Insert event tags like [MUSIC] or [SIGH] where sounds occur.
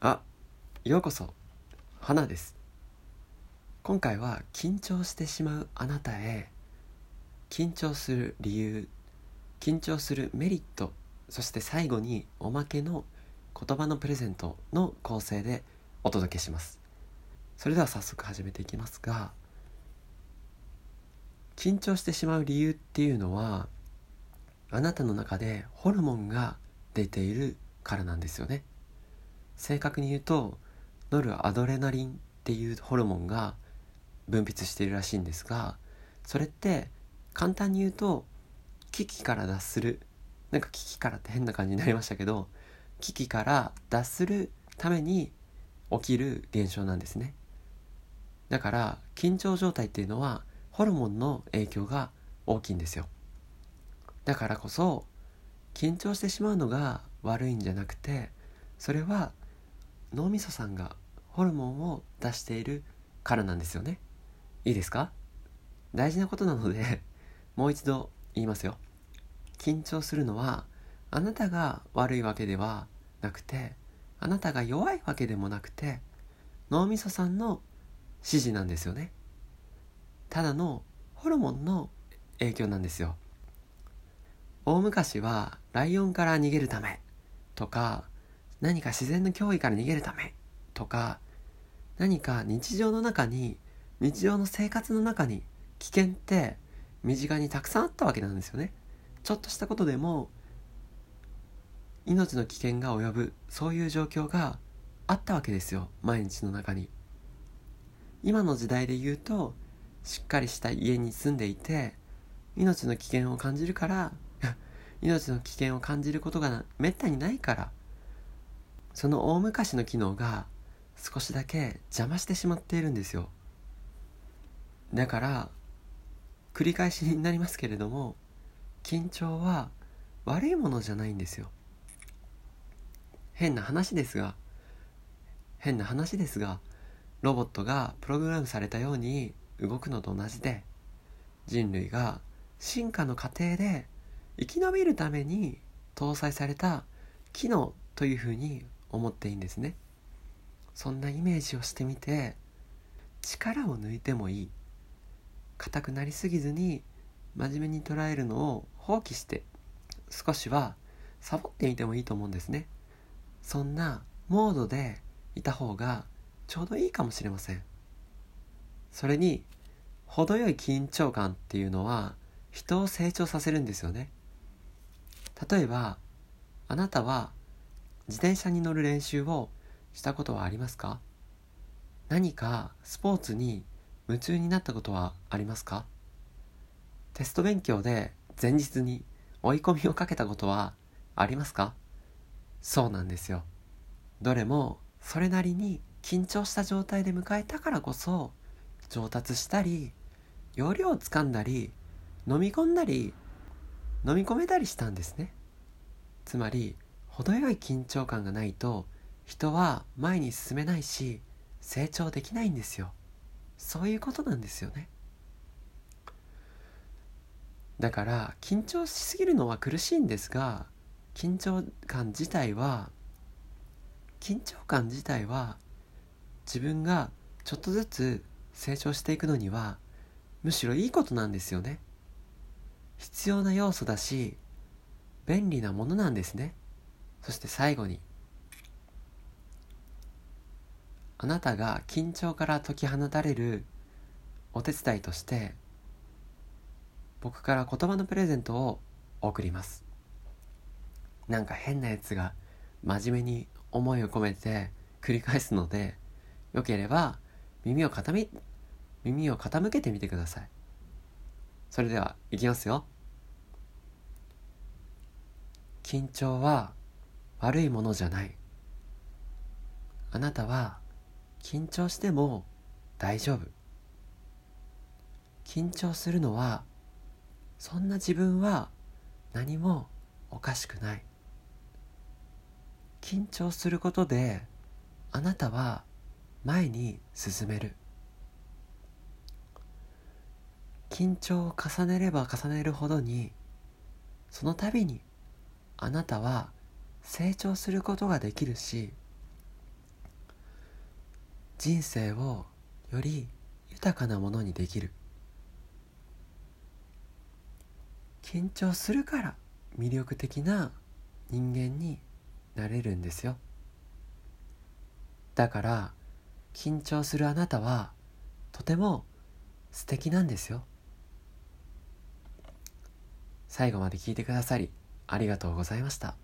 あようこそ。花です。今回は緊張してしまうあなたへ緊張する理由緊張するメリットそして最後におまけの言葉のプレゼントの構成でお届けします。それでは早速始めていきますが緊張してしまう理由っていうのはあなたの中でホルモンが出ているからなんですよね。正確に言うとノルアドレナリンっていうホルモンが分泌しているらしいんですがそれって簡単に言うと危機から脱するなんか危機からって変な感じになりましたけど危機から脱するために起きる現象なんですね。だから緊張状態っていうのはホルモンの影響が大きいんですよ。だからこそ緊張してしまうのが悪いんじゃなくてそれは脳みそさんがホルモンを出しているからなんですよね。いいですか？大事なことなので [LAUGHS] もう一度言いますよ。緊張するのはあなたが悪いわけではなくてあなたが弱いわけでもなくて脳みそさんの指示なんですよね。ただのホルモンの影響なんですよ。大昔はライオンから逃げるためとか何か自然の脅威から逃げるためとか何か日常の中に日常の生活の中に危険って身近にたくさんあったわけなんですよねちょっとしたことでも命の危険が及ぶそういう状況があったわけですよ毎日の中に今の時代で言うとしっかりした家に住んでいて命の危険を感じるから [LAUGHS] 命の危険を感じることがめったにないからその大昔の機能が少しだけ邪魔してしまっているんですよ。だから繰り返しになりますけれども緊張は悪いものじゃないんですよ。変な話ですが変な話ですがロボットがプログラムされたように動くのと同じで人類が進化の過程で生き延びるために搭載された機能というふうに思っていいんですね。そんなイメージをしてみて力を抜いてもいい。硬くなりすぎずに真面目に捉えるのを放棄して少しはサボってみてもいいと思うんですね。そんなモードでいた方がちょうどいいかもしれません。それに程よい緊張感っていうのは人を成長させるんですよね。例えばあなたは自転車に乗る練習をしたことはありますか？何かスポーツに夢中になったことはありますか？テスト勉強で前日に追い込みをかけたことはありますか？そうなんですよ。どれもそれなりに緊張した状態で迎えたからこそ上達したり容量をつかんだり飲み込んだり飲み込めたりしたんですね。つまり程よい緊張感がないと人は前に進めないし成長できないんですよ。そういうことなんですよね。だから緊張しすぎるのは苦しいんですが緊張感自体は緊張感自体は自分がちょっとずつ成長していくのにはむしろいいことなんですよね。必要な要素だし便利なものなんですね。そして最後にあなたが緊張から解き放たれるお手伝いとして僕から言葉のプレゼントを送ります。なんか変なやつが真面目に思いを込めて繰り返すのでよければ耳を傾耳を傾けてみてください。それではいきますよ。緊張は悪いものじゃない。あなたは緊張しても大丈夫。緊張するのはそんな自分は何もおかしくない。緊張することであなたは前に進める。緊張を重ねれば重ねるほどにその度にあなたは成長することができるし人生をより豊かなものにできる。緊張するから魅力的な人間になれるんですよ。だから緊張するあなたはとても素敵なんですよ。最後まで聞いてくださりありがとうございました。